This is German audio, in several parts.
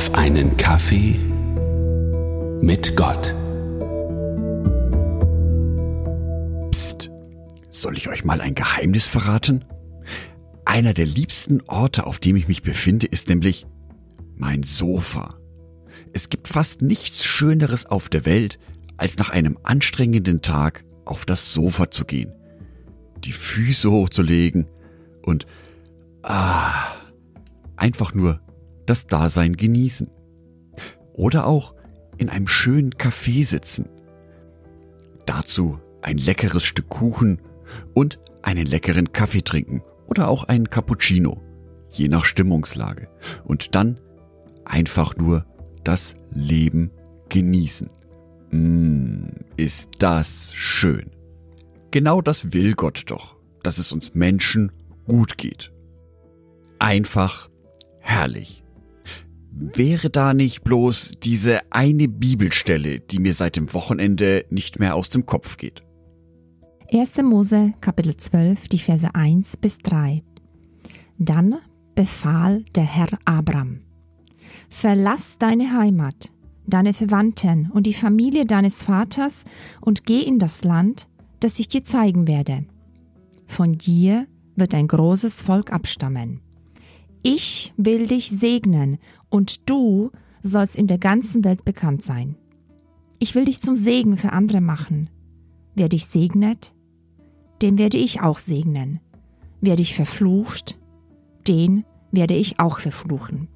auf einen Kaffee mit Gott. Psst, soll ich euch mal ein Geheimnis verraten? Einer der liebsten Orte, auf dem ich mich befinde, ist nämlich mein Sofa. Es gibt fast nichts Schöneres auf der Welt, als nach einem anstrengenden Tag auf das Sofa zu gehen, die Füße hochzulegen und ah, einfach nur das Dasein genießen. Oder auch in einem schönen Café sitzen. Dazu ein leckeres Stück Kuchen und einen leckeren Kaffee trinken oder auch einen Cappuccino, je nach Stimmungslage. Und dann einfach nur das Leben genießen. Mmh, ist das schön. Genau das will Gott doch, dass es uns Menschen gut geht. Einfach herrlich. Wäre da nicht bloß diese eine Bibelstelle, die mir seit dem Wochenende nicht mehr aus dem Kopf geht? 1. Mose Kapitel 12, die Verse 1 bis 3. Dann befahl der Herr Abram, Verlass deine Heimat, deine Verwandten und die Familie deines Vaters und geh in das Land, das ich dir zeigen werde. Von dir wird ein großes Volk abstammen. Ich will dich segnen und du sollst in der ganzen Welt bekannt sein. Ich will dich zum Segen für andere machen. Wer dich segnet, den werde ich auch segnen. Wer dich verflucht, den werde ich auch verfluchen.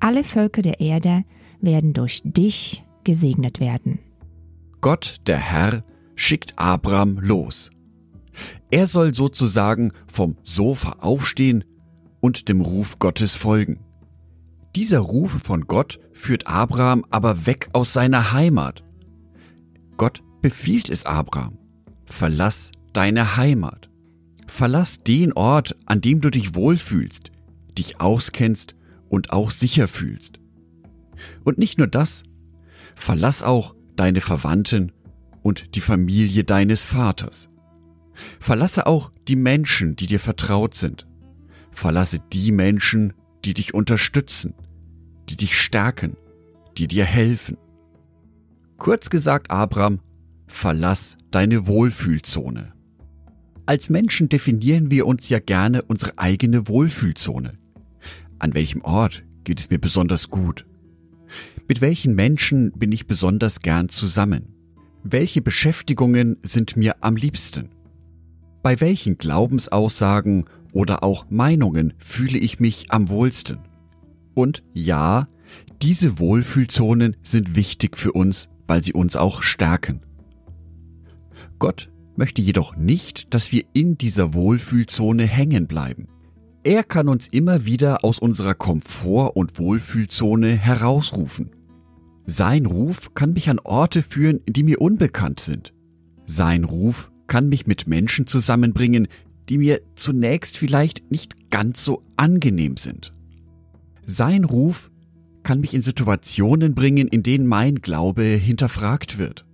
Alle Völker der Erde werden durch dich gesegnet werden. Gott, der Herr, schickt Abraham los. Er soll sozusagen vom Sofa aufstehen und dem Ruf Gottes folgen. Dieser Ruf von Gott führt Abraham aber weg aus seiner Heimat. Gott befiehlt es Abraham, verlass deine Heimat. Verlass den Ort, an dem du dich wohlfühlst, dich auskennst und auch sicher fühlst. Und nicht nur das, verlass auch deine Verwandten und die Familie deines Vaters. Verlasse auch die Menschen, die dir vertraut sind. Verlasse die Menschen, die dich unterstützen, die dich stärken, die dir helfen. Kurz gesagt, Abraham, verlass deine Wohlfühlzone. Als Menschen definieren wir uns ja gerne unsere eigene Wohlfühlzone. An welchem Ort geht es mir besonders gut? Mit welchen Menschen bin ich besonders gern zusammen? Welche Beschäftigungen sind mir am liebsten? Bei welchen Glaubensaussagen oder auch Meinungen fühle ich mich am wohlsten? Und ja, diese Wohlfühlzonen sind wichtig für uns, weil sie uns auch stärken. Gott möchte jedoch nicht, dass wir in dieser Wohlfühlzone hängen bleiben. Er kann uns immer wieder aus unserer Komfort- und Wohlfühlzone herausrufen. Sein Ruf kann mich an Orte führen, die mir unbekannt sind. Sein Ruf kann mich mit Menschen zusammenbringen, die mir zunächst vielleicht nicht ganz so angenehm sind. Sein Ruf kann mich in Situationen bringen, in denen mein Glaube hinterfragt wird.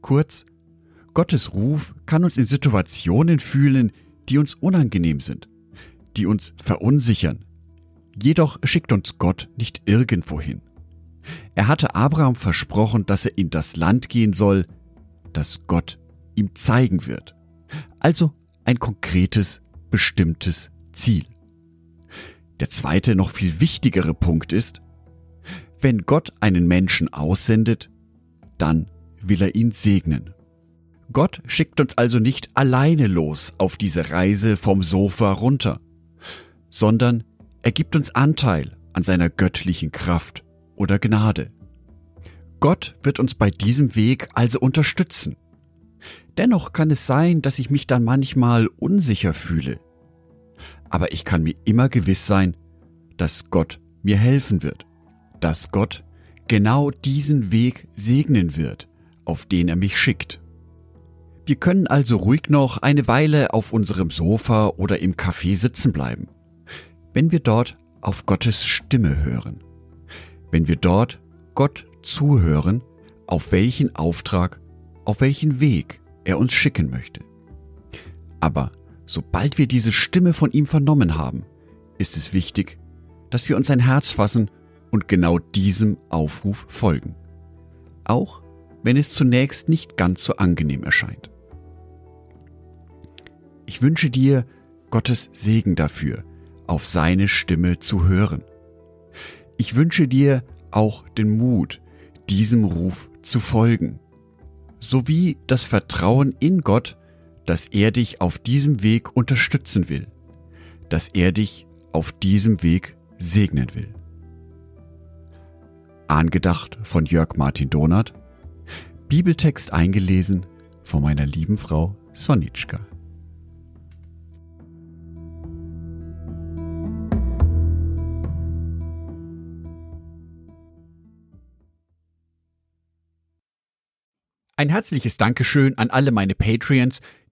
Kurz, Gottes Ruf kann uns in Situationen fühlen, die uns unangenehm sind, die uns verunsichern. Jedoch schickt uns Gott nicht irgendwohin. Er hatte Abraham versprochen, dass er in das Land gehen soll, das Gott ihm zeigen wird. Also ein konkretes, bestimmtes Ziel. Der zweite, noch viel wichtigere Punkt ist, wenn Gott einen Menschen aussendet, dann will er ihn segnen. Gott schickt uns also nicht alleine los auf diese Reise vom Sofa runter, sondern er gibt uns Anteil an seiner göttlichen Kraft oder Gnade. Gott wird uns bei diesem Weg also unterstützen. Dennoch kann es sein, dass ich mich dann manchmal unsicher fühle. Aber ich kann mir immer gewiss sein, dass Gott mir helfen wird, dass Gott genau diesen Weg segnen wird, auf den er mich schickt. Wir können also ruhig noch eine Weile auf unserem Sofa oder im Café sitzen bleiben, wenn wir dort auf Gottes Stimme hören, wenn wir dort Gott zuhören, auf welchen Auftrag, auf welchen Weg er uns schicken möchte. Aber sobald wir diese Stimme von ihm vernommen haben, ist es wichtig, dass wir uns ein Herz fassen und genau diesem Aufruf folgen. Auch wenn es zunächst nicht ganz so angenehm erscheint. Ich wünsche dir Gottes Segen dafür, auf seine Stimme zu hören. Ich wünsche dir auch den Mut, diesem Ruf zu folgen, sowie das Vertrauen in Gott, dass er dich auf diesem Weg unterstützen will, dass er dich auf diesem Weg segnen will. Angedacht von Jörg Martin Donath, Bibeltext eingelesen von meiner lieben Frau Sonitschka. Ein herzliches Dankeschön an alle meine Patreons,